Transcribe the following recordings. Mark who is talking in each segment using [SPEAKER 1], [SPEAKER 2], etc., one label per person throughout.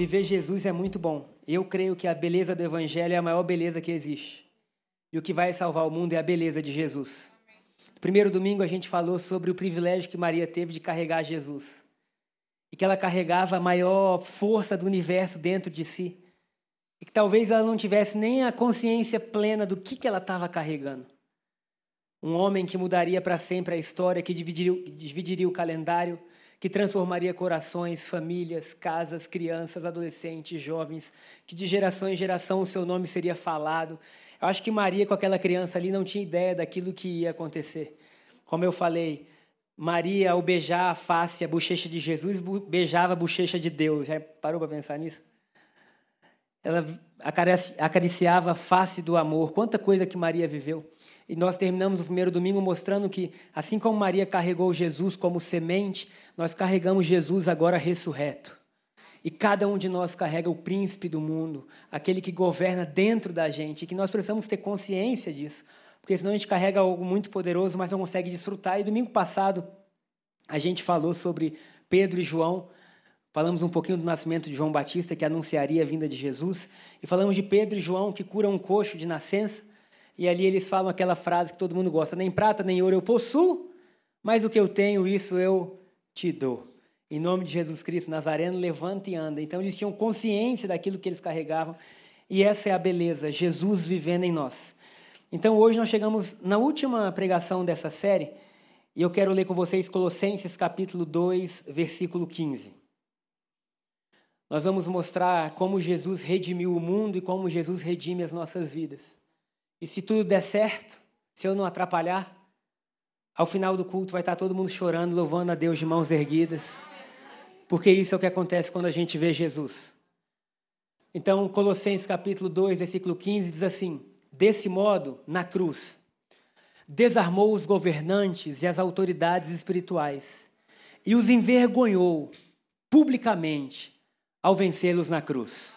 [SPEAKER 1] Viver Jesus é muito bom. Eu creio que a beleza do Evangelho é a maior beleza que existe. E o que vai salvar o mundo é a beleza de Jesus. No primeiro domingo a gente falou sobre o privilégio que Maria teve de carregar Jesus. E que ela carregava a maior força do universo dentro de si. E que talvez ela não tivesse nem a consciência plena do que, que ela estava carregando. Um homem que mudaria para sempre a história, que dividiria, dividiria o calendário, que transformaria corações, famílias, casas, crianças, adolescentes, jovens, que de geração em geração o seu nome seria falado, eu acho que Maria, com aquela criança ali, não tinha ideia daquilo que ia acontecer. Como eu falei, Maria, ao beijar a face, a bochecha de Jesus, beijava a bochecha de Deus. Já parou para pensar nisso? Ela acariciava a face do amor. Quanta coisa que Maria viveu. E nós terminamos o primeiro domingo mostrando que, assim como Maria carregou Jesus como semente, nós carregamos Jesus agora ressurreto. E cada um de nós carrega o príncipe do mundo, aquele que governa dentro da gente, e que nós precisamos ter consciência disso, porque senão a gente carrega algo muito poderoso, mas não consegue desfrutar. E domingo passado a gente falou sobre Pedro e João, falamos um pouquinho do nascimento de João Batista, que anunciaria a vinda de Jesus, e falamos de Pedro e João que curam um coxo de nascença, e ali eles falam aquela frase que todo mundo gosta: nem prata nem ouro eu possuo, mas o que eu tenho, isso eu te dou. Em nome de Jesus Cristo Nazareno, levanta e anda. Então eles tinham consciência daquilo que eles carregavam. E essa é a beleza, Jesus vivendo em nós. Então hoje nós chegamos na última pregação dessa série, e eu quero ler com vocês Colossenses capítulo 2, versículo 15. Nós vamos mostrar como Jesus redimiu o mundo e como Jesus redime as nossas vidas. E se tudo der certo, se eu não atrapalhar, ao final do culto vai estar todo mundo chorando, louvando a Deus de mãos erguidas porque isso é o que acontece quando a gente vê Jesus. Então, Colossenses capítulo 2, versículo 15 diz assim: Desse modo, na cruz, desarmou os governantes e as autoridades espirituais e os envergonhou publicamente ao vencê-los na cruz.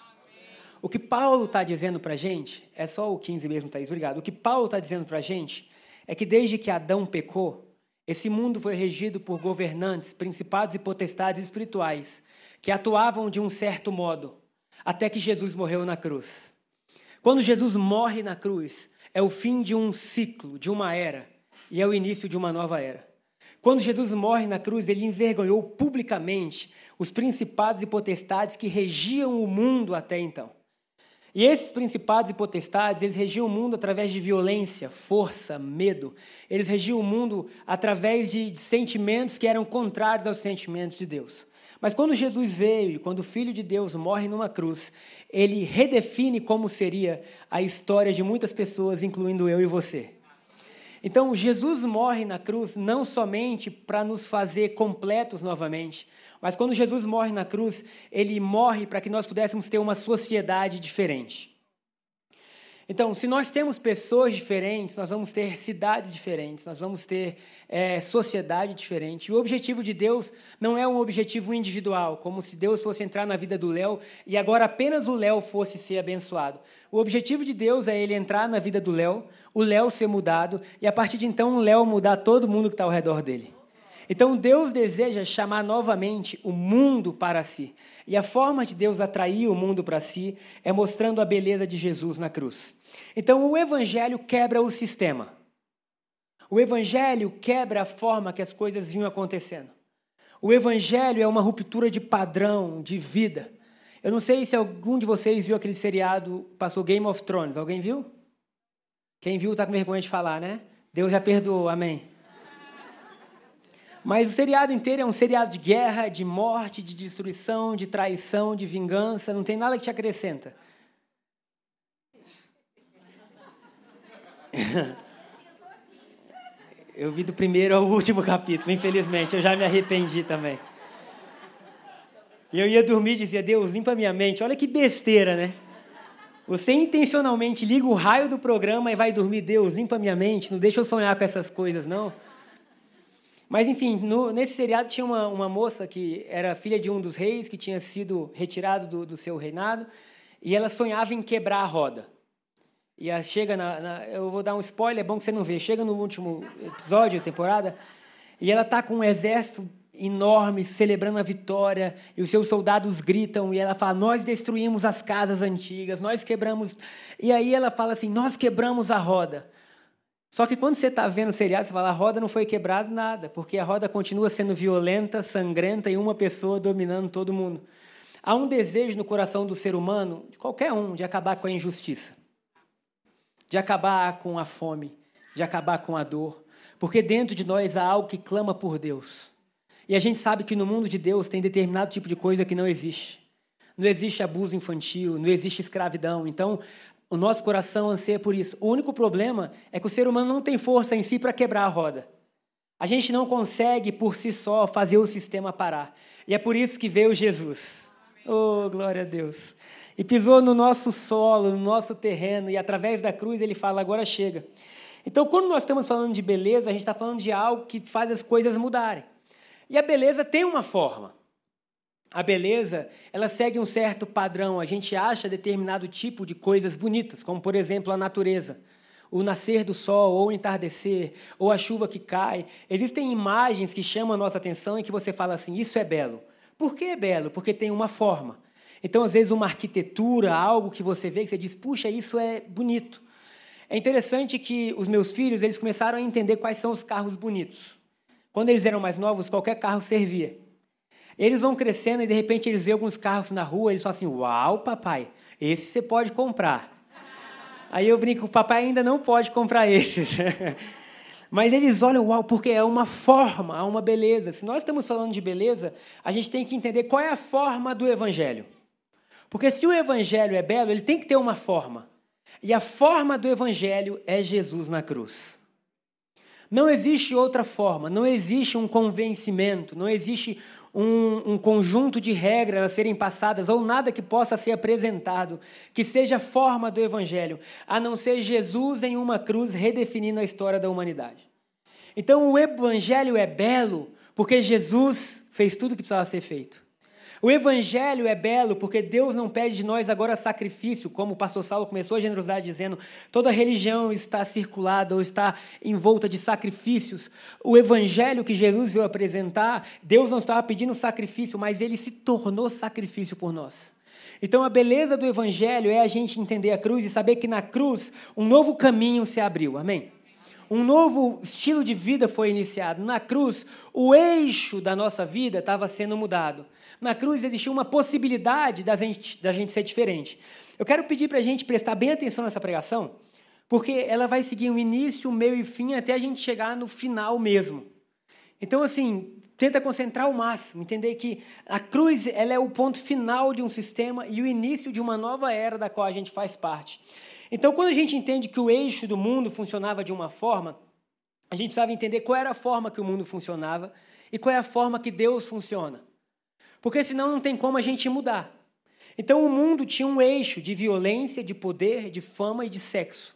[SPEAKER 1] O que Paulo está dizendo para a gente, é só o 15 mesmo, Thaís, obrigado. O que Paulo está dizendo para a gente é que desde que Adão pecou, esse mundo foi regido por governantes, principados e potestades espirituais que atuavam de um certo modo, até que Jesus morreu na cruz. Quando Jesus morre na cruz, é o fim de um ciclo, de uma era, e é o início de uma nova era. Quando Jesus morre na cruz, ele envergonhou publicamente os principados e potestades que regiam o mundo até então. E esses principados e potestades, eles regiam o mundo através de violência, força, medo. Eles regiam o mundo através de sentimentos que eram contrários aos sentimentos de Deus. Mas quando Jesus veio e quando o Filho de Deus morre numa cruz, ele redefine como seria a história de muitas pessoas, incluindo eu e você. Então, Jesus morre na cruz não somente para nos fazer completos novamente, mas quando Jesus morre na cruz, ele morre para que nós pudéssemos ter uma sociedade diferente. Então, se nós temos pessoas diferentes, nós vamos ter cidades diferentes, nós vamos ter é, sociedade diferente. O objetivo de Deus não é um objetivo individual, como se Deus fosse entrar na vida do Léo e agora apenas o Léo fosse ser abençoado. O objetivo de Deus é ele entrar na vida do Léo, o Léo ser mudado e a partir de então o Léo mudar todo mundo que está ao redor dele. Então Deus deseja chamar novamente o mundo para si. E a forma de Deus atrair o mundo para si é mostrando a beleza de Jesus na cruz. Então o Evangelho quebra o sistema. O Evangelho quebra a forma que as coisas vinham acontecendo. O Evangelho é uma ruptura de padrão, de vida. Eu não sei se algum de vocês viu aquele seriado, passou Game of Thrones. Alguém viu? Quem viu está com vergonha de falar, né? Deus já perdoou, amém. Mas o seriado inteiro é um seriado de guerra, de morte, de destruição, de traição, de vingança, não tem nada que te acrescenta. Eu vi do primeiro ao último capítulo, infelizmente, eu já me arrependi também. E eu ia dormir e dizia: Deus, limpa minha mente. Olha que besteira, né? Você intencionalmente liga o raio do programa e vai dormir, Deus, limpa minha mente, não deixa eu sonhar com essas coisas, não. Mas, enfim, no, nesse seriado tinha uma, uma moça que era filha de um dos reis, que tinha sido retirado do, do seu reinado, e ela sonhava em quebrar a roda. E ela chega na, na, Eu vou dar um spoiler, é bom que você não vê. Chega no último episódio, temporada, e ela está com um exército enorme, celebrando a vitória, e os seus soldados gritam, e ela fala: Nós destruímos as casas antigas, nós quebramos. E aí ela fala assim: Nós quebramos a roda. Só que quando você está vendo o seriado, você fala: A roda não foi quebrada nada, porque a roda continua sendo violenta, sangrenta e uma pessoa dominando todo mundo. Há um desejo no coração do ser humano, de qualquer um, de acabar com a injustiça, de acabar com a fome, de acabar com a dor, porque dentro de nós há algo que clama por Deus. E a gente sabe que no mundo de Deus tem determinado tipo de coisa que não existe. Não existe abuso infantil, não existe escravidão. Então, o nosso coração anseia por isso. O único problema é que o ser humano não tem força em si para quebrar a roda. A gente não consegue por si só fazer o sistema parar. E é por isso que veio Jesus. Oh, glória a Deus. E pisou no nosso solo, no nosso terreno, e através da cruz ele fala: agora chega. Então, quando nós estamos falando de beleza, a gente está falando de algo que faz as coisas mudarem. E a beleza tem uma forma. A beleza, ela segue um certo padrão. A gente acha determinado tipo de coisas bonitas, como por exemplo a natureza, o nascer do sol, ou o entardecer, ou a chuva que cai. Existem imagens que chamam a nossa atenção e que você fala assim: isso é belo. Por que é belo? Porque tem uma forma. Então, às vezes, uma arquitetura, algo que você vê que você diz: puxa, isso é bonito. É interessante que os meus filhos eles começaram a entender quais são os carros bonitos. Quando eles eram mais novos, qualquer carro servia. Eles vão crescendo e de repente eles veem alguns carros na rua eles falam assim: Uau, papai, esse você pode comprar. Aí eu brinco: o papai ainda não pode comprar esses. Mas eles olham, uau, porque é uma forma, há uma beleza. Se nós estamos falando de beleza, a gente tem que entender qual é a forma do evangelho. Porque se o evangelho é belo, ele tem que ter uma forma. E a forma do evangelho é Jesus na cruz. Não existe outra forma, não existe um convencimento, não existe um, um, conjunto de regras a serem passadas ou nada que possa ser apresentado que seja forma do Evangelho, a não ser Jesus em uma cruz redefinindo a história da humanidade. Então o Evangelho é belo porque Jesus fez tudo o que precisava ser feito. O evangelho é belo porque Deus não pede de nós agora sacrifício, como o pastor Saulo começou a generosidade dizendo, toda religião está circulada ou está envolta de sacrifícios. O evangelho que Jesus veio apresentar, Deus não estava pedindo sacrifício, mas ele se tornou sacrifício por nós. Então a beleza do evangelho é a gente entender a cruz e saber que na cruz um novo caminho se abriu. Amém. Um novo estilo de vida foi iniciado. Na cruz, o eixo da nossa vida estava sendo mudado. Na cruz existia uma possibilidade da gente, da gente ser diferente. Eu quero pedir para a gente prestar bem atenção nessa pregação, porque ela vai seguir um início, um meio e fim até a gente chegar no final mesmo. Então, assim, tenta concentrar o máximo, entender que a cruz ela é o ponto final de um sistema e o início de uma nova era da qual a gente faz parte. Então, quando a gente entende que o eixo do mundo funcionava de uma forma, a gente precisava entender qual era a forma que o mundo funcionava e qual é a forma que Deus funciona porque senão não tem como a gente mudar. Então o mundo tinha um eixo de violência, de poder, de fama e de sexo,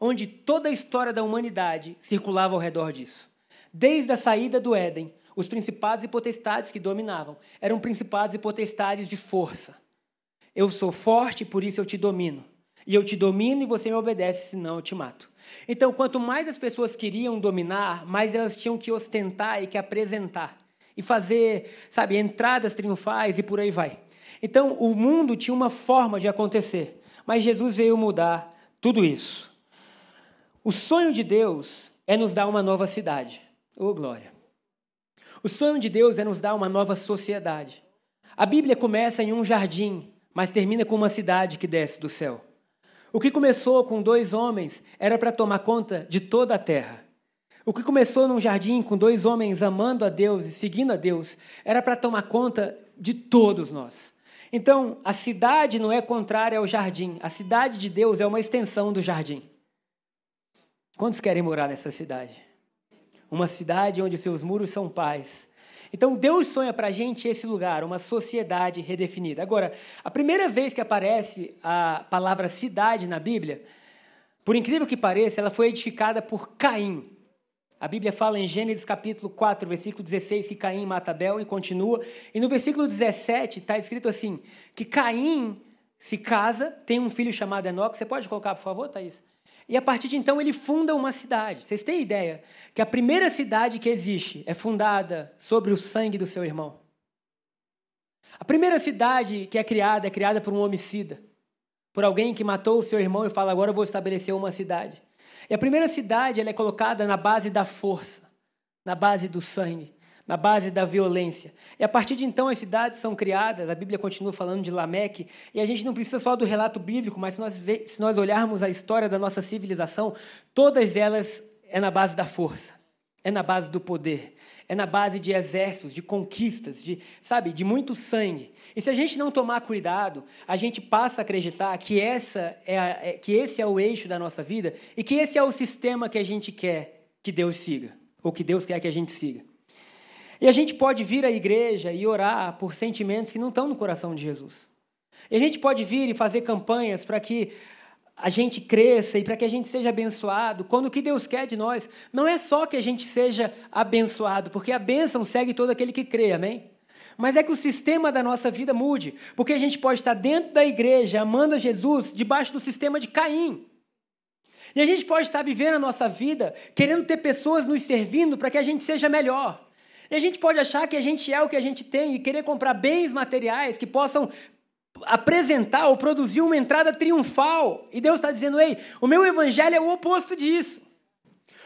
[SPEAKER 1] onde toda a história da humanidade circulava ao redor disso. Desde a saída do Éden, os principados e potestades que dominavam eram principados e potestades de força. Eu sou forte, por isso eu te domino. E eu te domino e você me obedece, senão eu te mato. Então, quanto mais as pessoas queriam dominar, mais elas tinham que ostentar e que apresentar e fazer, sabe, entradas triunfais e por aí vai. Então, o mundo tinha uma forma de acontecer, mas Jesus veio mudar tudo isso. O sonho de Deus é nos dar uma nova cidade. Oh, glória! O sonho de Deus é nos dar uma nova sociedade. A Bíblia começa em um jardim, mas termina com uma cidade que desce do céu. O que começou com dois homens era para tomar conta de toda a terra. O que começou num jardim com dois homens amando a Deus e seguindo a Deus era para tomar conta de todos nós. Então, a cidade não é contrária ao jardim. A cidade de Deus é uma extensão do jardim. Quantos querem morar nessa cidade? Uma cidade onde seus muros são paz Então Deus sonha para a gente esse lugar, uma sociedade redefinida. Agora, a primeira vez que aparece a palavra cidade na Bíblia, por incrível que pareça, ela foi edificada por Caim. A Bíblia fala em Gênesis capítulo 4, versículo 16, que Caim mata Abel e continua. E no versículo 17 está escrito assim: que Caim se casa, tem um filho chamado Enoque. Você pode colocar, por favor, Thaís? E a partir de então ele funda uma cidade. Vocês têm ideia que a primeira cidade que existe é fundada sobre o sangue do seu irmão? A primeira cidade que é criada é criada por um homicida, por alguém que matou o seu irmão e fala: agora eu vou estabelecer uma cidade. E a primeira cidade ela é colocada na base da força, na base do sangue na base da violência. E a partir de então as cidades são criadas, a Bíblia continua falando de Lameque, e a gente não precisa só do relato bíblico, mas se nós, se nós olharmos a história da nossa civilização, todas elas é na base da força, é na base do poder, é na base de exércitos, de conquistas, de, sabe, de muito sangue. E se a gente não tomar cuidado, a gente passa a acreditar que, essa é, a, é que esse é o eixo da nossa vida e que esse é o sistema que a gente quer que Deus siga, ou que Deus quer que a gente siga. E a gente pode vir à igreja e orar por sentimentos que não estão no coração de Jesus. E a gente pode vir e fazer campanhas para que a gente cresça e para que a gente seja abençoado, quando o que Deus quer de nós não é só que a gente seja abençoado, porque a bênção segue todo aquele que crê, amém? Mas é que o sistema da nossa vida mude, porque a gente pode estar dentro da igreja amando a Jesus debaixo do sistema de Caim. E a gente pode estar vivendo a nossa vida querendo ter pessoas nos servindo para que a gente seja melhor. E a gente pode achar que a gente é o que a gente tem e querer comprar bens materiais que possam apresentar ou produzir uma entrada triunfal. E Deus está dizendo: ei, o meu evangelho é o oposto disso.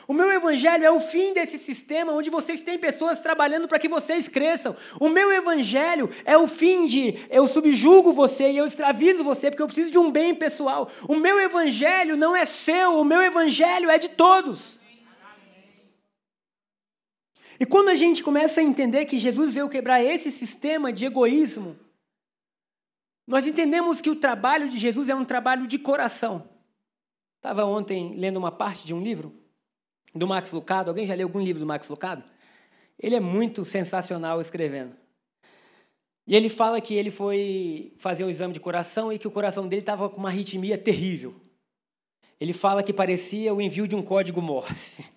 [SPEAKER 1] O meu evangelho é o fim desse sistema onde vocês têm pessoas trabalhando para que vocês cresçam. O meu evangelho é o fim de eu subjugo você e eu escravizo você porque eu preciso de um bem pessoal. O meu evangelho não é seu, o meu evangelho é de todos. E quando a gente começa a entender que Jesus veio quebrar esse sistema de egoísmo, nós entendemos que o trabalho de Jesus é um trabalho de coração. Estava ontem lendo uma parte de um livro do Max Lucado. Alguém já leu algum livro do Max Lucado? Ele é muito sensacional escrevendo. E ele fala que ele foi fazer um exame de coração e que o coração dele estava com uma arritmia terrível. Ele fala que parecia o envio de um código Morse.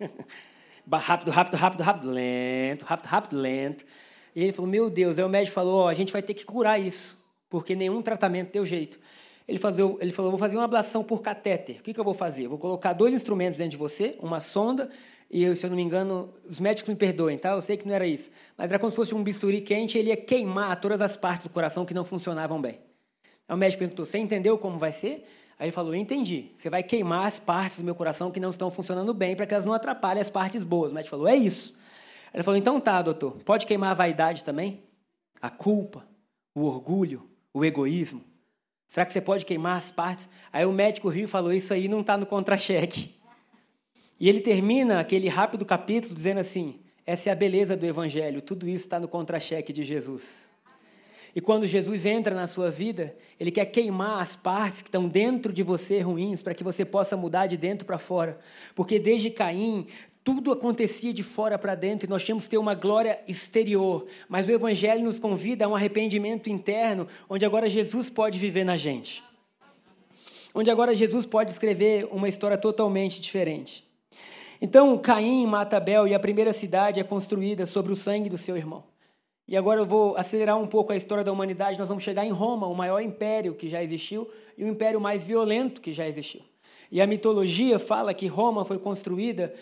[SPEAKER 1] rápido, rápido, rápido, rápido, lento, rápido, rápido, lento. E ele falou: Meu Deus, aí o médico falou: oh, a gente vai ter que curar isso, porque nenhum tratamento deu jeito. Ele, fazer, ele falou: Vou fazer uma ablação por catéter. O que, que eu vou fazer? vou colocar dois instrumentos dentro de você, uma sonda, e eu, se eu não me engano, os médicos me perdoem, tá? Eu sei que não era isso. Mas era como se fosse um bisturi quente, ele ia queimar todas as partes do coração que não funcionavam bem. Aí o médico perguntou: Você entendeu como vai ser? Aí ele falou: entendi. Você vai queimar as partes do meu coração que não estão funcionando bem para que elas não atrapalhem as partes boas. O médico falou: é isso. Ele falou: então tá, doutor. Pode queimar a vaidade também? A culpa, o orgulho, o egoísmo? Será que você pode queimar as partes? Aí o médico riu e falou: Isso aí não está no contra-cheque. E ele termina aquele rápido capítulo dizendo assim: Essa é a beleza do Evangelho, tudo isso está no contra-cheque de Jesus. E quando Jesus entra na sua vida, ele quer queimar as partes que estão dentro de você ruins, para que você possa mudar de dentro para fora. Porque desde Caim, tudo acontecia de fora para dentro e nós tínhamos que ter uma glória exterior. Mas o Evangelho nos convida a um arrependimento interno, onde agora Jesus pode viver na gente. Onde agora Jesus pode escrever uma história totalmente diferente. Então, Caim mata Abel e a primeira cidade é construída sobre o sangue do seu irmão. E agora eu vou acelerar um pouco a história da humanidade. Nós vamos chegar em Roma, o maior império que já existiu e o império mais violento que já existiu. E a mitologia fala que Roma foi construída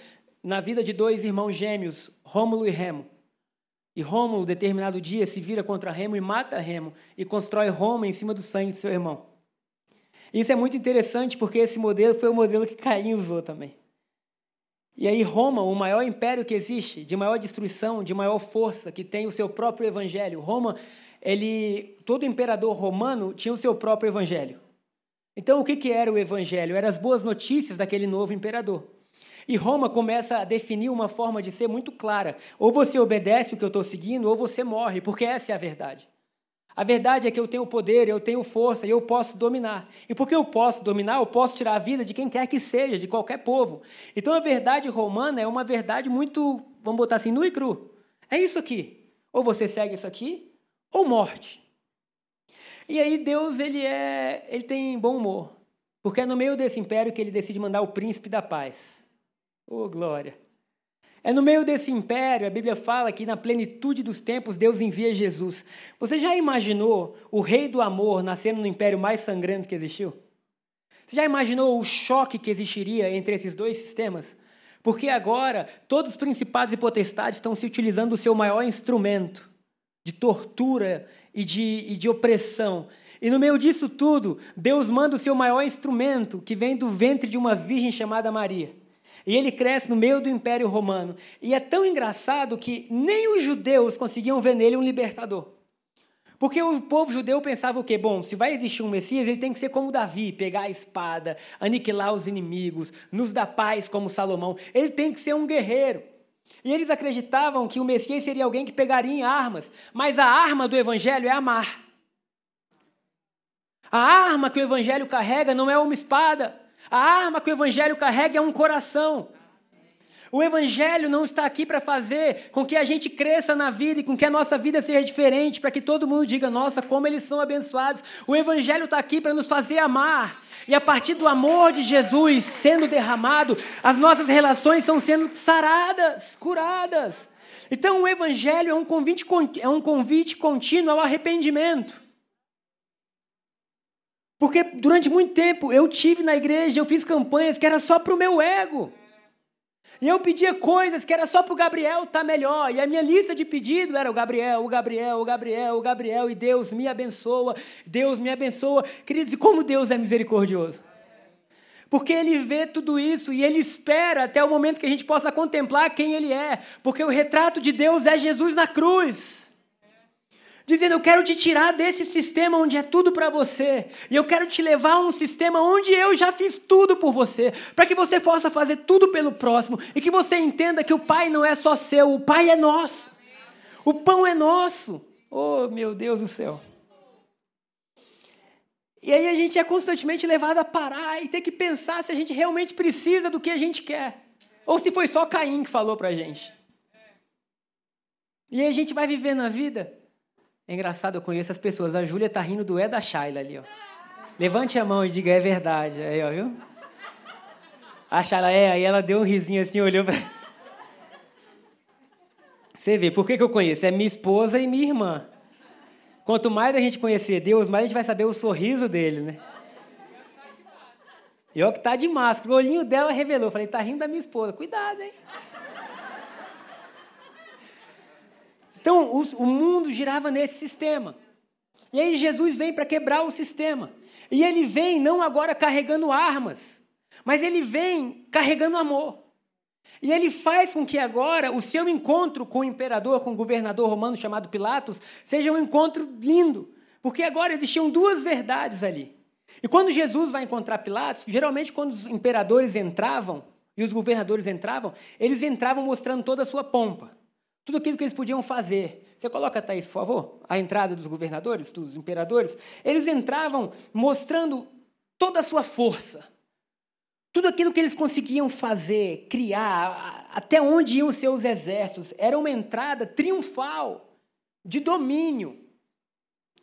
[SPEAKER 1] na vida de dois irmãos gêmeos, Rômulo e Remo. E Rômulo, determinado dia, se vira contra Remo e mata Remo e constrói Roma em cima do sangue de seu irmão. Isso é muito interessante porque esse modelo foi o modelo que Caim usou também. E aí Roma, o maior império que existe, de maior destruição, de maior força, que tem o seu próprio evangelho. Roma, ele, todo imperador romano tinha o seu próprio evangelho. Então o que, que era o evangelho? Eram as boas notícias daquele novo imperador. E Roma começa a definir uma forma de ser muito clara. Ou você obedece o que eu estou seguindo, ou você morre, porque essa é a verdade. A verdade é que eu tenho poder, eu tenho força e eu posso dominar. E porque eu posso dominar, eu posso tirar a vida de quem quer que seja, de qualquer povo. Então a verdade romana é uma verdade muito, vamos botar assim, nu e cru. É isso aqui. Ou você segue isso aqui, ou morte. E aí Deus ele é, ele tem bom humor, porque é no meio desse império que ele decide mandar o príncipe da paz. Oh, glória. É no meio desse império, a Bíblia fala que na plenitude dos tempos Deus envia Jesus. Você já imaginou o rei do amor nascendo no império mais sangrento que existiu? Você já imaginou o choque que existiria entre esses dois sistemas? Porque agora todos os principados e potestades estão se utilizando do seu maior instrumento de tortura e de, e de opressão. E no meio disso tudo, Deus manda o seu maior instrumento, que vem do ventre de uma virgem chamada Maria. E ele cresce no meio do Império Romano. E é tão engraçado que nem os judeus conseguiam ver nele um libertador. Porque o povo judeu pensava o quê? Bom, se vai existir um Messias, ele tem que ser como Davi, pegar a espada, aniquilar os inimigos, nos dar paz como Salomão. Ele tem que ser um guerreiro. E eles acreditavam que o Messias seria alguém que pegaria em armas, mas a arma do evangelho é amar. A arma que o evangelho carrega não é uma espada. A arma que o evangelho carrega é um coração. O Evangelho não está aqui para fazer com que a gente cresça na vida e com que a nossa vida seja diferente, para que todo mundo diga, nossa, como eles são abençoados. O Evangelho está aqui para nos fazer amar. E a partir do amor de Jesus sendo derramado, as nossas relações estão sendo saradas, curadas. Então o Evangelho é um convite, é um convite contínuo ao arrependimento. Porque durante muito tempo eu tive na igreja, eu fiz campanhas que era só para o meu ego. E eu pedia coisas que era só para o Gabriel estar tá melhor. E a minha lista de pedido era o Gabriel, o Gabriel, o Gabriel, o Gabriel. E Deus me abençoa, Deus me abençoa. Queridos, e como Deus é misericordioso. Porque Ele vê tudo isso e Ele espera até o momento que a gente possa contemplar quem Ele é. Porque o retrato de Deus é Jesus na cruz dizendo: Eu quero te tirar desse sistema onde é tudo para você, e eu quero te levar a um sistema onde eu já fiz tudo por você, para que você possa fazer tudo pelo próximo e que você entenda que o Pai não é só seu, o Pai é nosso, o pão é nosso. Oh, meu Deus do céu. E aí a gente é constantemente levado a parar e ter que pensar se a gente realmente precisa do que a gente quer. Ou se foi só Caim que falou para a gente. E aí a gente vai vivendo a vida é engraçado, eu conheço as pessoas. A Júlia tá rindo do é da Shayla ali, ó. Levante a mão e diga, é verdade. Aí, ó, viu? A Shayla, é, aí ela deu um risinho assim, olhou pra... Você vê, por que, que eu conheço? É minha esposa e minha irmã. Quanto mais a gente conhecer Deus, mais a gente vai saber o sorriso dele, né? E ó que tá de máscara. O olhinho dela revelou. Falei, tá rindo da minha esposa. Cuidado, hein? Então, o, mundo girava nesse sistema. E aí Jesus vem para quebrar o sistema. E ele vem não agora carregando armas, mas ele vem carregando amor. E ele faz com que agora o seu encontro com o imperador, com o governador romano chamado Pilatos, seja um encontro lindo. Porque agora existiam duas verdades ali. E quando Jesus vai encontrar Pilatos, geralmente quando os imperadores entravam e os governadores entravam, eles entravam mostrando toda a sua pompa. Tudo aquilo que eles podiam fazer. Você coloca, Thaís, por favor, a entrada dos governadores, dos imperadores. Eles entravam mostrando toda a sua força. Tudo aquilo que eles conseguiam fazer, criar, até onde iam seus exércitos, era uma entrada triunfal, de domínio.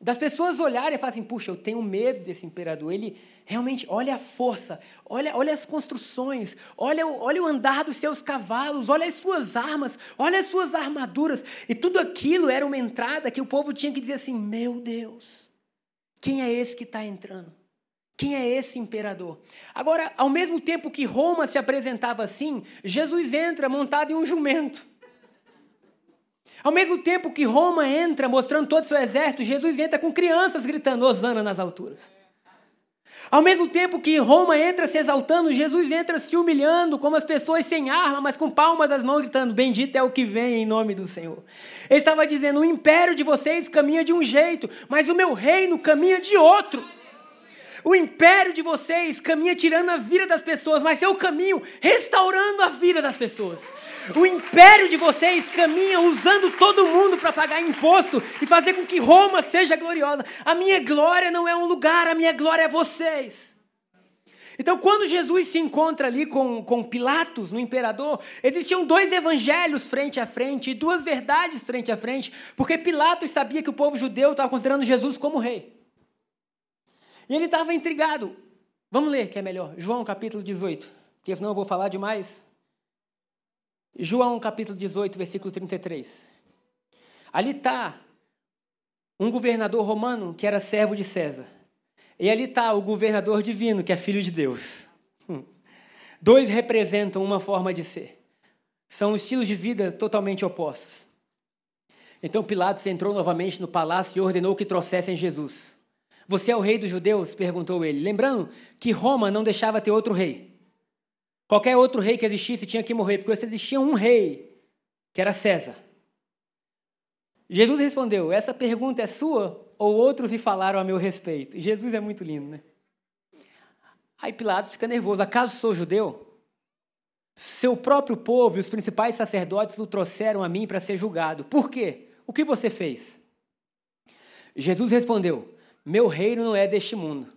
[SPEAKER 1] Das pessoas olharem e falarem assim, puxa, eu tenho medo desse imperador. Ele realmente, olha a força, olha, olha as construções, olha, olha o andar dos seus cavalos, olha as suas armas, olha as suas armaduras. E tudo aquilo era uma entrada que o povo tinha que dizer assim, meu Deus, quem é esse que está entrando? Quem é esse imperador? Agora, ao mesmo tempo que Roma se apresentava assim, Jesus entra montado em um jumento. Ao mesmo tempo que Roma entra mostrando todo o seu exército, Jesus entra com crianças gritando Osana nas alturas. Ao mesmo tempo que Roma entra se exaltando, Jesus entra se humilhando, como as pessoas sem arma, mas com palmas às mãos, gritando: Bendito é o que vem em nome do Senhor. Ele estava dizendo: O império de vocês caminha de um jeito, mas o meu reino caminha de outro. O império de vocês caminha tirando a vida das pessoas, mas eu caminho restaurando a vida das pessoas. O império de vocês caminha usando todo mundo para pagar imposto e fazer com que Roma seja gloriosa. A minha glória não é um lugar, a minha glória é vocês. Então, quando Jesus se encontra ali com, com Pilatos, no imperador, existiam dois evangelhos frente a frente e duas verdades frente a frente, porque Pilatos sabia que o povo judeu estava considerando Jesus como rei. E ele estava intrigado. Vamos ler, que é melhor. João capítulo 18, porque senão eu vou falar demais. João capítulo 18, versículo 33. Ali está um governador romano que era servo de César. E ali está o governador divino, que é filho de Deus. Hum. Dois representam uma forma de ser. São estilos de vida totalmente opostos. Então Pilatos entrou novamente no palácio e ordenou que trouxessem Jesus. Você é o rei dos judeus? perguntou ele. Lembrando que Roma não deixava ter outro rei. Qualquer outro rei que existisse tinha que morrer, porque existia um rei, que era César. Jesus respondeu: Essa pergunta é sua ou outros lhe falaram a meu respeito? Jesus é muito lindo, né? Aí Pilatos fica nervoso. Acaso sou judeu? Seu próprio povo e os principais sacerdotes o trouxeram a mim para ser julgado. Por quê? O que você fez? Jesus respondeu: Meu reino não é deste mundo.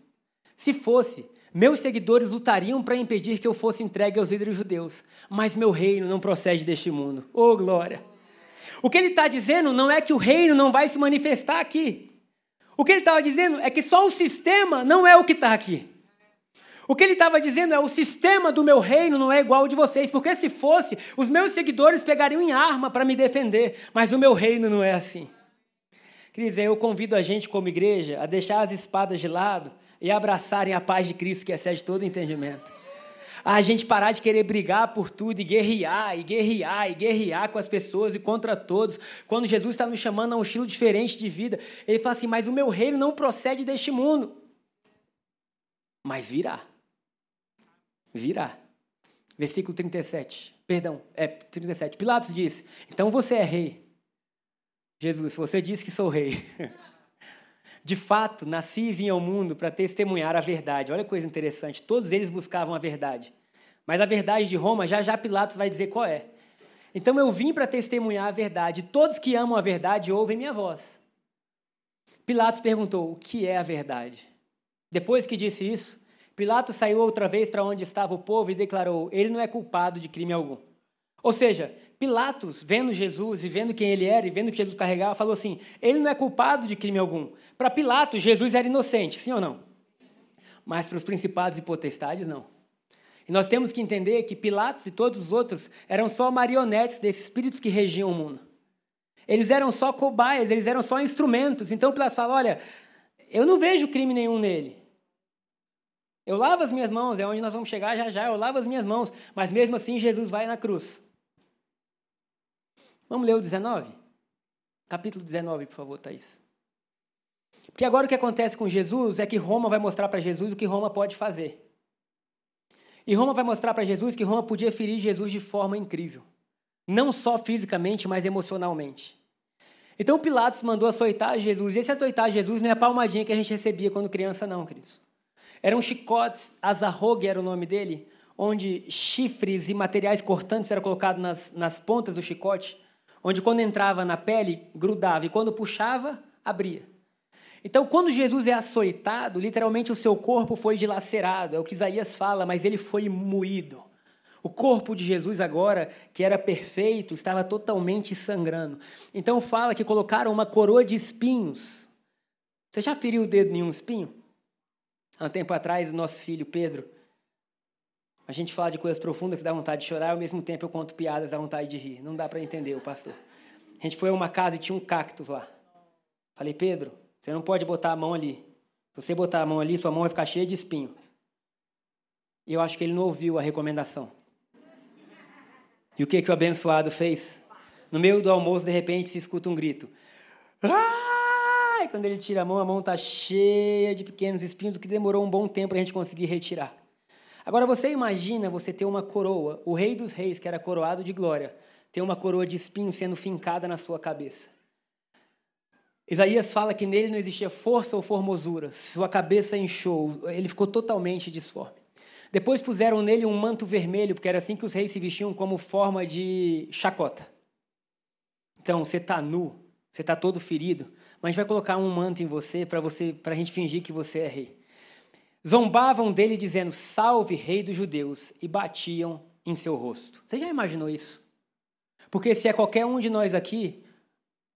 [SPEAKER 1] Se fosse, meus seguidores lutariam para impedir que eu fosse entregue aos líderes judeus. Mas meu reino não procede deste mundo. Oh, glória! O que ele está dizendo não é que o reino não vai se manifestar aqui. O que ele estava dizendo é que só o sistema não é o que está aqui. O que ele estava dizendo é o sistema do meu reino não é igual ao de vocês, porque se fosse, os meus seguidores pegariam em arma para me defender, mas o meu reino não é assim. Quer eu convido a gente como igreja a deixar as espadas de lado e abraçarem a paz de Cristo que excede todo entendimento a gente parar de querer brigar por tudo e guerrear, e guerrear, e guerrear com as pessoas e contra todos. Quando Jesus está nos chamando a um estilo diferente de vida, ele fala assim: Mas o meu reino não procede deste mundo. Mas virá. Virá. Versículo 37. Perdão, é 37. Pilatos diz: Então você é rei. Jesus, você disse que sou rei. De fato, nasci e vim ao mundo para testemunhar a verdade. Olha que coisa interessante. Todos eles buscavam a verdade. Mas a verdade de Roma, já já Pilatos vai dizer qual é. Então eu vim para testemunhar a verdade. Todos que amam a verdade ouvem minha voz. Pilatos perguntou: o que é a verdade? Depois que disse isso, Pilatos saiu outra vez para onde estava o povo e declarou: ele não é culpado de crime algum. Ou seja, Pilatos, vendo Jesus e vendo quem ele era e vendo que Jesus carregava, falou assim: ele não é culpado de crime algum. Para Pilatos, Jesus era inocente, sim ou não? Mas para os principados e potestades, não. E nós temos que entender que Pilatos e todos os outros eram só marionetes desses espíritos que regiam o mundo. Eles eram só cobaias, eles eram só instrumentos. Então Pilatos fala: olha, eu não vejo crime nenhum nele. Eu lavo as minhas mãos, é onde nós vamos chegar já já, eu lavo as minhas mãos. Mas mesmo assim, Jesus vai na cruz. Vamos ler o 19? Capítulo 19, por favor, Thaís. Porque agora o que acontece com Jesus é que Roma vai mostrar para Jesus o que Roma pode fazer. E Roma vai mostrar para Jesus que Roma podia ferir Jesus de forma incrível. Não só fisicamente, mas emocionalmente. Então Pilatos mandou açoitar Jesus. E esse açoitar Jesus não é a palmadinha que a gente recebia quando criança, não, queridos. Eram chicotes, azarrogue era o nome dele, onde chifres e materiais cortantes eram colocados nas, nas pontas do chicote onde quando entrava na pele, grudava, e quando puxava, abria. Então, quando Jesus é açoitado, literalmente o seu corpo foi dilacerado, é o que Isaías fala, mas ele foi moído. O corpo de Jesus agora, que era perfeito, estava totalmente sangrando. Então fala que colocaram uma coroa de espinhos. Você já feriu o dedo em um espinho? Há um tempo atrás, nosso filho Pedro a gente fala de coisas profundas que dá vontade de chorar, e ao mesmo tempo eu conto piadas, dá vontade de rir. Não dá para entender o pastor. A gente foi a uma casa e tinha um cactus lá. Falei, Pedro, você não pode botar a mão ali. Se você botar a mão ali, sua mão vai ficar cheia de espinho. E eu acho que ele não ouviu a recomendação. E o que, que o abençoado fez? No meio do almoço, de repente, se escuta um grito. Ai! Quando ele tira a mão, a mão está cheia de pequenos espinhos, o que demorou um bom tempo para a gente conseguir retirar. Agora você imagina você ter uma coroa, o rei dos reis, que era coroado de glória, ter uma coroa de espinho sendo fincada na sua cabeça. Isaías fala que nele não existia força ou formosura, sua cabeça inchou, ele ficou totalmente disforme. Depois puseram nele um manto vermelho, porque era assim que os reis se vestiam como forma de chacota. Então, você está nu, você está todo ferido, mas a gente vai colocar um manto em você para você, a gente fingir que você é rei. Zombavam dele dizendo: Salve, rei dos judeus, e batiam em seu rosto. Você já imaginou isso? Porque se é qualquer um de nós aqui,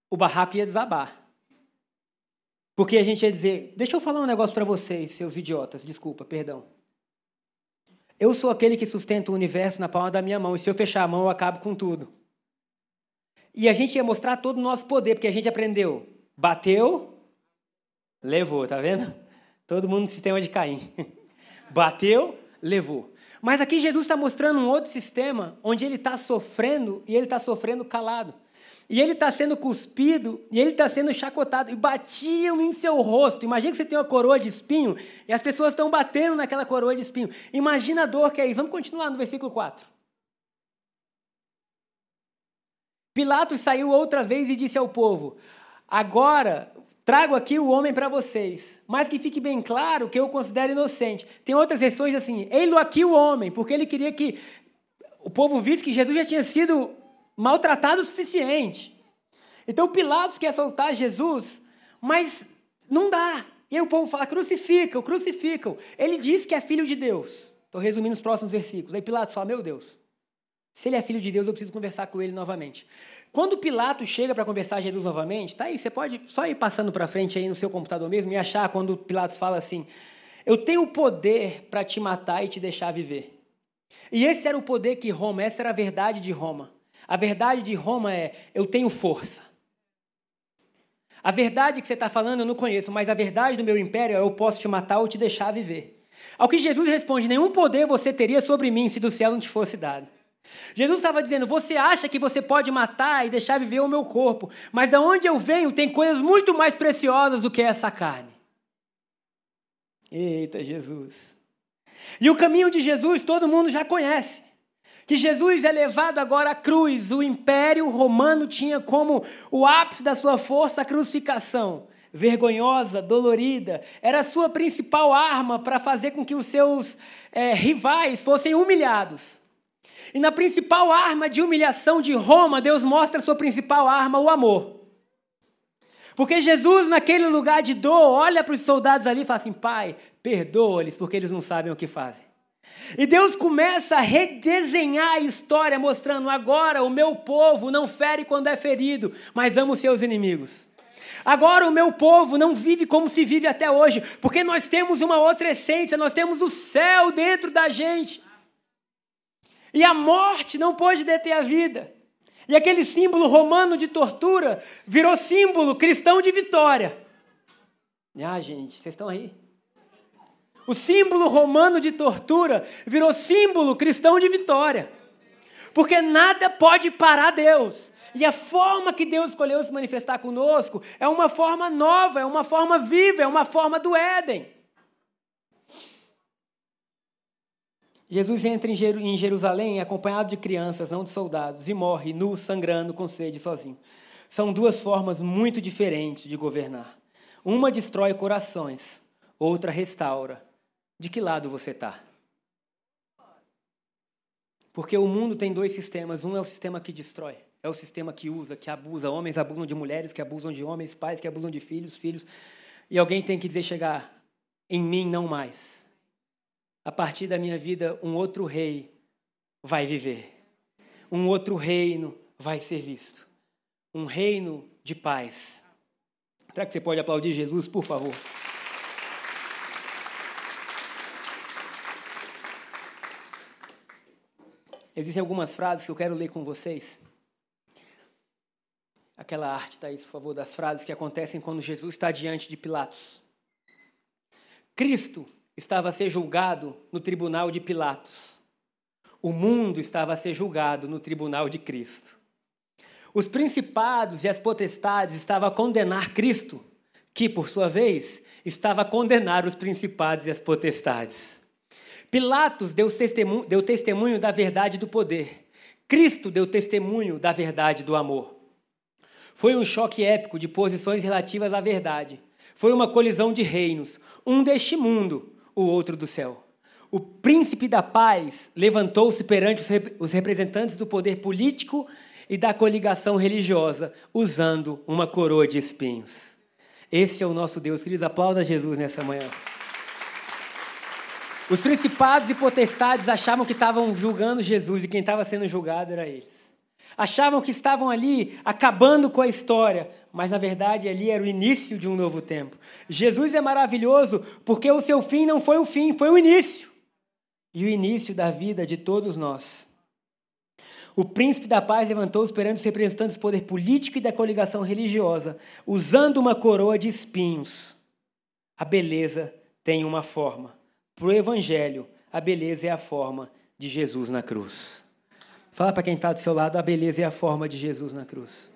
[SPEAKER 1] o barraco ia desabar. Porque a gente ia dizer: Deixa eu falar um negócio para vocês, seus idiotas, desculpa, perdão. Eu sou aquele que sustenta o universo na palma da minha mão, e se eu fechar a mão, eu acabo com tudo. E a gente ia mostrar todo o nosso poder, porque a gente aprendeu. Bateu, levou, tá vendo? Todo mundo no sistema de Caim. Bateu, levou. Mas aqui Jesus está mostrando um outro sistema onde ele está sofrendo e ele está sofrendo calado. E ele está sendo cuspido e ele está sendo chacotado. E batiam em seu rosto. Imagina que você tem uma coroa de espinho e as pessoas estão batendo naquela coroa de espinho. Imagina a dor que é isso. Vamos continuar no versículo 4. Pilatos saiu outra vez e disse ao povo: Agora Trago aqui o homem para vocês, mas que fique bem claro que eu considero inocente. Tem outras versões assim: ei-lo aqui o homem, porque ele queria que o povo visse que Jesus já tinha sido maltratado o suficiente. Então Pilatos quer soltar Jesus, mas não dá. E aí o povo fala: crucificam, crucificam. Ele diz que é filho de Deus. Estou resumindo os próximos versículos. Aí Pilatos fala: meu Deus, se ele é filho de Deus, eu preciso conversar com ele novamente. Quando Pilatos chega para conversar com Jesus novamente, tá aí, você pode só ir passando para frente aí no seu computador mesmo e achar quando Pilatos fala assim: Eu tenho o poder para te matar e te deixar viver. E esse era o poder que Roma, essa era a verdade de Roma. A verdade de Roma é: eu tenho força. A verdade que você está falando eu não conheço, mas a verdade do meu império é: eu posso te matar ou te deixar viver. Ao que Jesus responde: nenhum poder você teria sobre mim se do céu não te fosse dado. Jesus estava dizendo: Você acha que você pode matar e deixar viver o meu corpo, mas da onde eu venho tem coisas muito mais preciosas do que essa carne. Eita, Jesus. E o caminho de Jesus todo mundo já conhece. Que Jesus é levado agora à cruz. O império romano tinha como o ápice da sua força a crucificação. Vergonhosa, dolorida, era a sua principal arma para fazer com que os seus é, rivais fossem humilhados. E na principal arma de humilhação de Roma, Deus mostra a sua principal arma, o amor. Porque Jesus, naquele lugar de dor, olha para os soldados ali e fala assim: Pai, perdoa-lhes, porque eles não sabem o que fazem. E Deus começa a redesenhar a história, mostrando: agora o meu povo não fere quando é ferido, mas ama os seus inimigos. Agora o meu povo não vive como se vive até hoje, porque nós temos uma outra essência, nós temos o céu dentro da gente. E a morte não pôde deter a vida. E aquele símbolo romano de tortura virou símbolo cristão de vitória. Ah, gente, vocês estão aí? O símbolo romano de tortura virou símbolo cristão de vitória. Porque nada pode parar Deus. E a forma que Deus escolheu se manifestar conosco é uma forma nova, é uma forma viva, é uma forma do Éden. Jesus entra em Jerusalém acompanhado de crianças, não de soldados, e morre nu, sangrando, com sede, sozinho. São duas formas muito diferentes de governar. Uma destrói corações, outra restaura. De que lado você está? Porque o mundo tem dois sistemas. Um é o sistema que destrói, é o sistema que usa, que abusa. Homens abusam de mulheres, que abusam de homens, pais que abusam de filhos, filhos. E alguém tem que dizer chegar, em mim não mais a partir da minha vida, um outro rei vai viver. Um outro reino vai ser visto. Um reino de paz. Será que você pode aplaudir Jesus, por favor? Existem algumas frases que eu quero ler com vocês. Aquela arte, Thaís, por favor, das frases que acontecem quando Jesus está diante de Pilatos. Cristo estava a ser julgado no tribunal de Pilatos. O mundo estava a ser julgado no tribunal de Cristo. Os principados e as potestades estavam a condenar Cristo, que, por sua vez, estava a condenar os principados e as potestades. Pilatos deu testemunho, deu testemunho da verdade do poder. Cristo deu testemunho da verdade do amor. Foi um choque épico de posições relativas à verdade. Foi uma colisão de reinos, um deste mundo o outro do céu. O príncipe da paz levantou-se perante os representantes do poder político e da coligação religiosa, usando uma coroa de espinhos. Esse é o nosso Deus. Queridos, aplauda Jesus nessa manhã. Os principados e potestades achavam que estavam julgando Jesus e quem estava sendo julgado era eles. Achavam que estavam ali acabando com a história, mas na verdade ali era o início de um novo tempo. Jesus é maravilhoso porque o seu fim não foi o fim, foi o início. E o início da vida de todos nós. O príncipe da paz levantou-se perante os representantes do poder político e da coligação religiosa, usando uma coroa de espinhos. A beleza tem uma forma. Para o Evangelho, a beleza é a forma de Jesus na cruz. Fala para quem está do seu lado, a beleza é a forma de Jesus na cruz.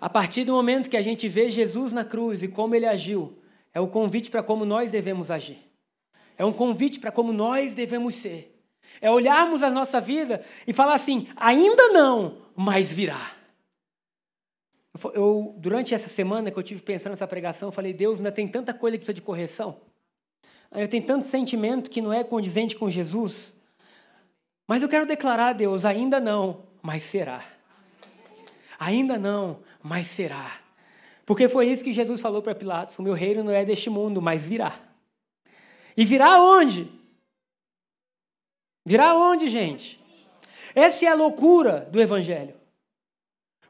[SPEAKER 1] A partir do momento que a gente vê Jesus na cruz e como ele agiu, é um convite para como nós devemos agir. É um convite para como nós devemos ser. É olharmos a nossa vida e falar assim: ainda não, mas virá. Eu, durante essa semana que eu tive pensando nessa pregação, eu falei: Deus, ainda tem tanta coisa que precisa de correção. Ainda tem tanto sentimento que não é condizente com Jesus. Mas eu quero declarar a Deus: ainda não, mas será. Ainda não, mas será. Porque foi isso que Jesus falou para Pilatos: o meu reino não é deste mundo, mas virá. E virá onde? Virá onde, gente? Essa é a loucura do Evangelho.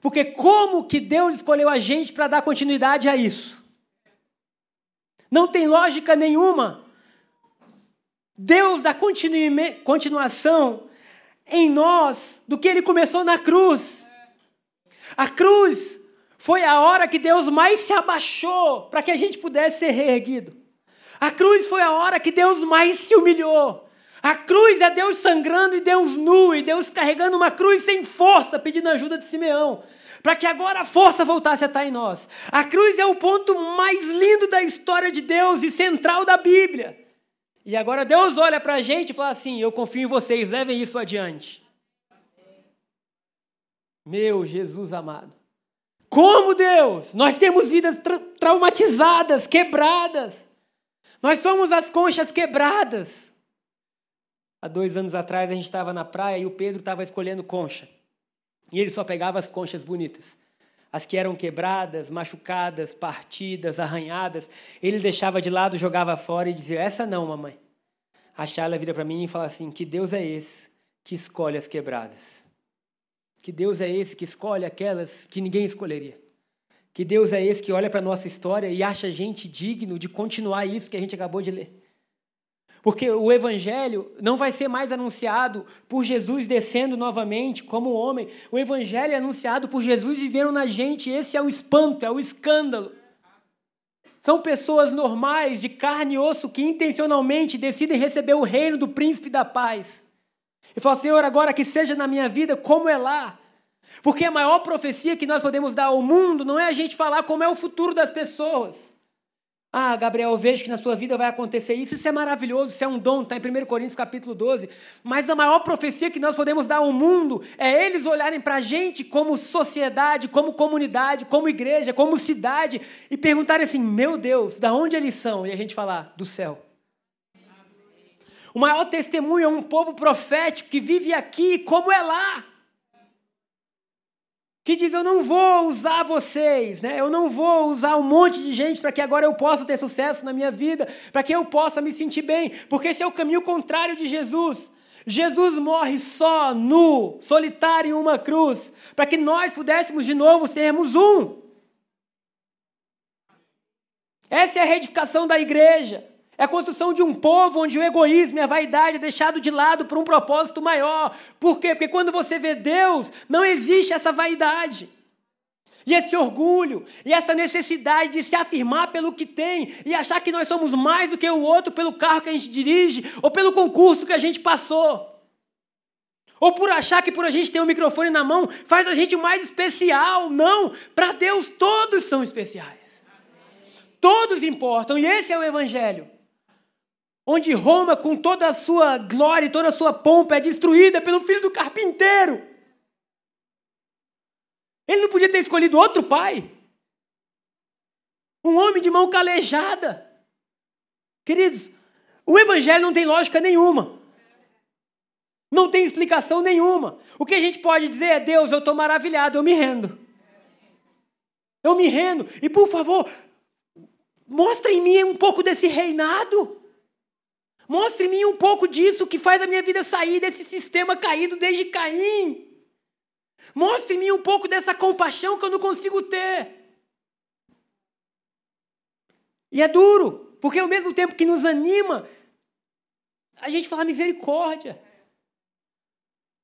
[SPEAKER 1] Porque como que Deus escolheu a gente para dar continuidade a isso? Não tem lógica nenhuma. Deus dá continuação em nós do que ele começou na cruz. A cruz foi a hora que Deus mais se abaixou para que a gente pudesse ser reerguido. A cruz foi a hora que Deus mais se humilhou. A cruz é Deus sangrando e Deus nu, e Deus carregando uma cruz sem força, pedindo ajuda de Simeão, para que agora a força voltasse a estar em nós. A cruz é o ponto mais lindo da história de Deus e central da Bíblia. E agora Deus olha para a gente e fala assim: Eu confio em vocês, levem isso adiante. Meu Jesus amado. Como Deus? Nós temos vidas tra traumatizadas, quebradas. Nós somos as conchas quebradas. Há dois anos atrás a gente estava na praia e o Pedro estava escolhendo concha. E ele só pegava as conchas bonitas. As que eram quebradas, machucadas, partidas, arranhadas, ele deixava de lado, jogava fora e dizia: Essa não, mamãe. A Charla vira para mim e fala assim: Que Deus é esse que escolhe as quebradas? Que Deus é esse que escolhe aquelas que ninguém escolheria? Que Deus é esse que olha para a nossa história e acha a gente digno de continuar isso que a gente acabou de ler? Porque o Evangelho não vai ser mais anunciado por Jesus descendo novamente como homem. O Evangelho é anunciado por Jesus vivendo na gente. Esse é o espanto, é o escândalo. São pessoas normais, de carne e osso, que intencionalmente decidem receber o reino do príncipe da paz. E falam, Senhor, agora que seja na minha vida como é lá. Porque a maior profecia que nós podemos dar ao mundo não é a gente falar como é o futuro das pessoas. Ah, Gabriel, eu vejo que na sua vida vai acontecer isso, isso é maravilhoso, isso é um dom, está em 1 Coríntios capítulo 12. Mas a maior profecia que nós podemos dar ao mundo é eles olharem para a gente como sociedade, como comunidade, como igreja, como cidade, e perguntarem assim: meu Deus, da onde eles são? E a gente falar: do céu. O maior testemunho é um povo profético que vive aqui como é lá que diz: Eu não vou usar vocês, né? eu não vou usar um monte de gente para que agora eu possa ter sucesso na minha vida, para que eu possa me sentir bem, porque esse é o caminho contrário de Jesus. Jesus morre só, nu, solitário em uma cruz, para que nós pudéssemos de novo sermos um. Essa é a reedificação da igreja. É a construção de um povo onde o egoísmo e a vaidade é deixado de lado por um propósito maior. Por quê? Porque quando você vê Deus, não existe essa vaidade. E esse orgulho, e essa necessidade de se afirmar pelo que tem, e achar que nós somos mais do que o outro pelo carro que a gente dirige, ou pelo concurso que a gente passou. Ou por achar que por a gente ter um microfone na mão faz a gente mais especial. Não, para Deus todos são especiais. Todos importam, e esse é o Evangelho onde Roma, com toda a sua glória e toda a sua pompa, é destruída pelo filho do carpinteiro. Ele não podia ter escolhido outro pai. Um homem de mão calejada. Queridos, o evangelho não tem lógica nenhuma. Não tem explicação nenhuma. O que a gente pode dizer é: Deus, eu estou maravilhado, eu me rendo. Eu me rendo. E por favor, mostra em mim um pouco desse reinado. Mostre em mim um pouco disso que faz a minha vida sair desse sistema caído desde Caim. Mostre em mim um pouco dessa compaixão que eu não consigo ter. E é duro, porque ao mesmo tempo que nos anima, a gente fala misericórdia.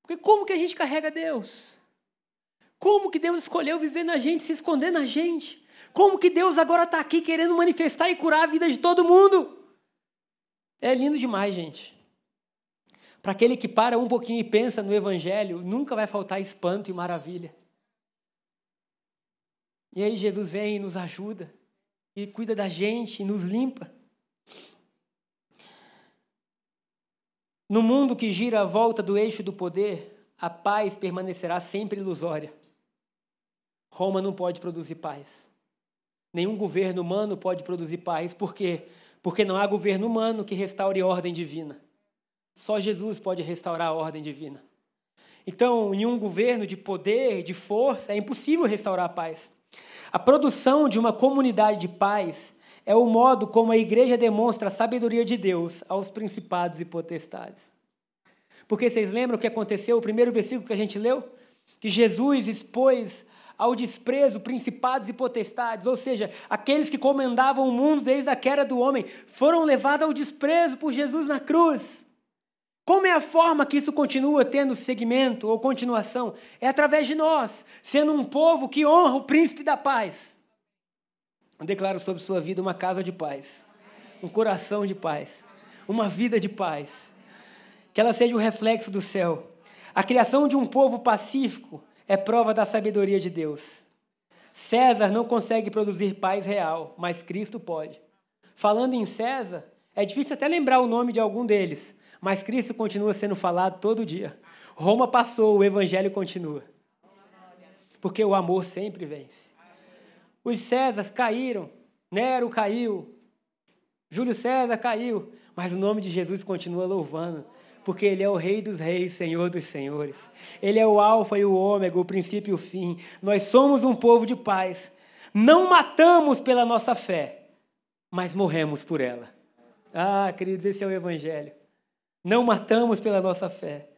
[SPEAKER 1] Porque como que a gente carrega Deus? Como que Deus escolheu viver na gente, se esconder na gente? Como que Deus agora está aqui querendo manifestar e curar a vida de todo mundo? É lindo demais, gente. Para aquele que para um pouquinho e pensa no Evangelho, nunca vai faltar espanto e maravilha. E aí Jesus vem e nos ajuda, e cuida da gente, e nos limpa. No mundo que gira à volta do eixo do poder, a paz permanecerá sempre ilusória. Roma não pode produzir paz. Nenhum governo humano pode produzir paz. Por quê? Porque não há governo humano que restaure ordem divina. Só Jesus pode restaurar a ordem divina. Então, em um governo de poder, de força, é impossível restaurar a paz. A produção de uma comunidade de paz é o modo como a igreja demonstra a sabedoria de Deus aos principados e potestades. Porque vocês lembram o que aconteceu, o primeiro versículo que a gente leu? Que Jesus expôs ao desprezo principados e potestades, ou seja, aqueles que comandavam o mundo desde a queda do homem, foram levados ao desprezo por Jesus na cruz. Como é a forma que isso continua tendo segmento ou continuação? É através de nós, sendo um povo que honra o príncipe da paz. Eu declaro sobre sua vida uma casa de paz, um coração de paz, uma vida de paz. Que ela seja o reflexo do céu. A criação de um povo pacífico é prova da sabedoria de Deus. César não consegue produzir paz real, mas Cristo pode. Falando em César, é difícil até lembrar o nome de algum deles, mas Cristo continua sendo falado todo dia. Roma passou, o evangelho continua. Porque o amor sempre vence. Os Césares caíram, Nero caiu, Júlio César caiu, mas o nome de Jesus continua louvando, porque Ele é o Rei dos Reis, Senhor dos Senhores. Ele é o Alfa e o Ômega, o princípio e o fim. Nós somos um povo de paz. Não matamos pela nossa fé, mas morremos por ela. Ah, queridos, esse é o Evangelho. Não matamos pela nossa fé,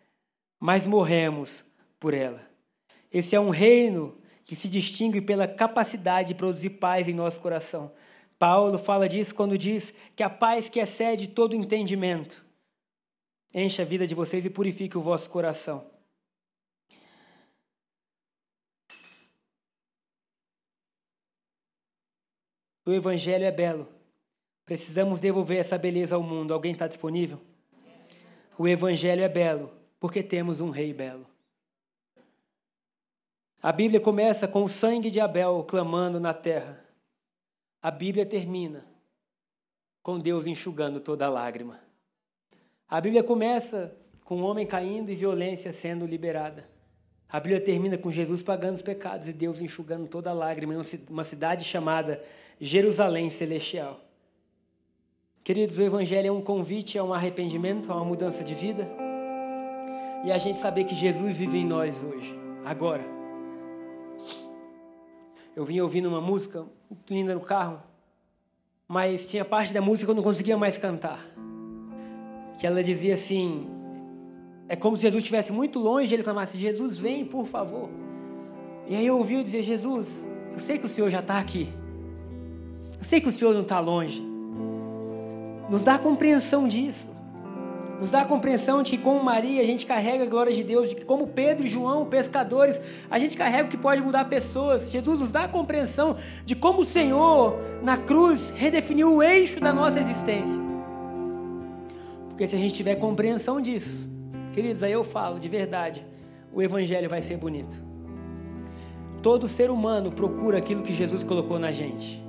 [SPEAKER 1] mas morremos por ela. Esse é um reino que se distingue pela capacidade de produzir paz em nosso coração. Paulo fala disso quando diz que a paz que excede todo entendimento enche a vida de vocês e purifique o vosso coração. O Evangelho é belo. Precisamos devolver essa beleza ao mundo. Alguém está disponível? O Evangelho é belo, porque temos um rei belo. A Bíblia começa com o sangue de Abel clamando na terra. A Bíblia termina com Deus enxugando toda lágrima. A Bíblia começa com o homem caindo e violência sendo liberada. A Bíblia termina com Jesus pagando os pecados e Deus enxugando toda lágrima em uma cidade chamada Jerusalém Celestial. Queridos, o Evangelho é um convite a um arrependimento, a uma mudança de vida. E a gente saber que Jesus vive em nós hoje, agora. Eu vim ouvindo uma música linda no carro, mas tinha parte da música que eu não conseguia mais cantar. Que ela dizia assim: é como se Jesus estivesse muito longe ele clamasse: Jesus, vem, por favor. E aí eu ouvi dizer: Jesus, eu sei que o Senhor já está aqui. Eu sei que o Senhor não está longe. Nos dá a compreensão disso. Nos dá a compreensão de que, como Maria, a gente carrega a glória de Deus, de que, como Pedro e João, pescadores, a gente carrega o que pode mudar pessoas. Jesus nos dá a compreensão de como o Senhor, na cruz, redefiniu o eixo da nossa existência. Porque se a gente tiver compreensão disso, queridos, aí eu falo de verdade, o Evangelho vai ser bonito. Todo ser humano procura aquilo que Jesus colocou na gente.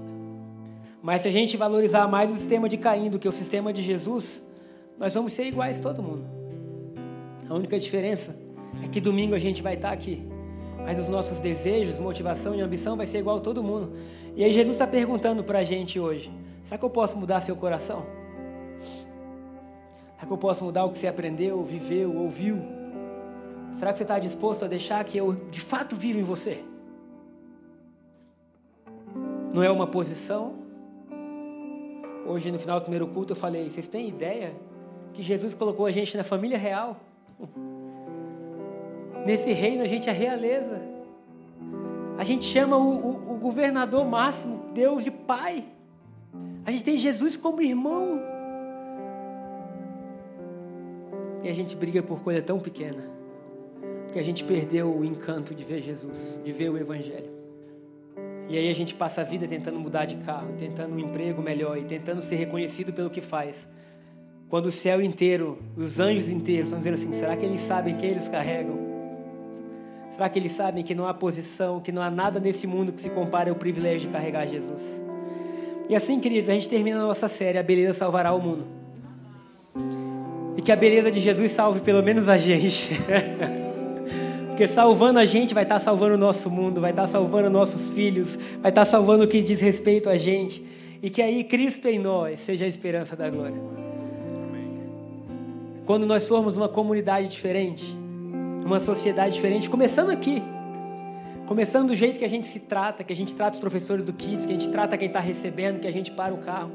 [SPEAKER 1] Mas se a gente valorizar mais o sistema de Caim do que o sistema de Jesus, nós vamos ser iguais todo mundo. A única diferença é que domingo a gente vai estar aqui, mas os nossos desejos, motivação e ambição vai ser igual a todo mundo. E aí Jesus está perguntando para a gente hoje: será que eu posso mudar seu coração? Será que eu posso mudar o que você aprendeu, viveu, ouviu? Será que você está disposto a deixar que eu de fato viva em você? Não é uma posição, Hoje, no final do primeiro culto, eu falei: vocês têm ideia que Jesus colocou a gente na família real. Nesse reino a gente é realeza. A gente chama o, o, o governador máximo, Deus de Pai. A gente tem Jesus como irmão. E a gente briga por coisa tão pequena. Porque a gente perdeu o encanto de ver Jesus, de ver o Evangelho. E aí a gente passa a vida tentando mudar de carro, tentando um emprego melhor e tentando ser reconhecido pelo que faz. Quando o céu inteiro, os anjos inteiros estão dizendo assim: será que eles sabem quem eles carregam? Será que eles sabem que não há posição, que não há nada nesse mundo que se compare ao privilégio de carregar Jesus? E assim, queridos, a gente termina a nossa série A Beleza Salvará o Mundo. E que a beleza de Jesus salve pelo menos a gente. Porque salvando a gente vai estar salvando o nosso mundo, vai estar salvando nossos filhos, vai estar salvando o que diz respeito a gente. E que aí Cristo em nós seja a esperança da glória. Quando nós formos uma comunidade diferente, uma sociedade diferente, começando aqui, começando do jeito que a gente se trata, que a gente trata os professores do Kids, que a gente trata quem está recebendo, que a gente para o carro.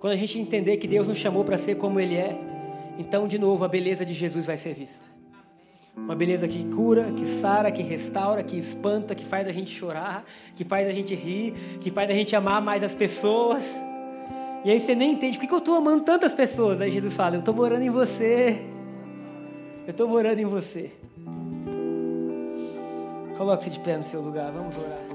[SPEAKER 1] Quando a gente entender que Deus nos chamou para ser como Ele é, então de novo a beleza de Jesus vai ser vista. Uma beleza que cura, que sara, que restaura, que espanta, que faz a gente chorar, que faz a gente rir, que faz a gente amar mais as pessoas. E aí você nem entende por que eu estou amando tantas pessoas. Aí Jesus fala: Eu estou morando em você. Eu estou morando em você. Coloque-se de pé no seu lugar, vamos orar.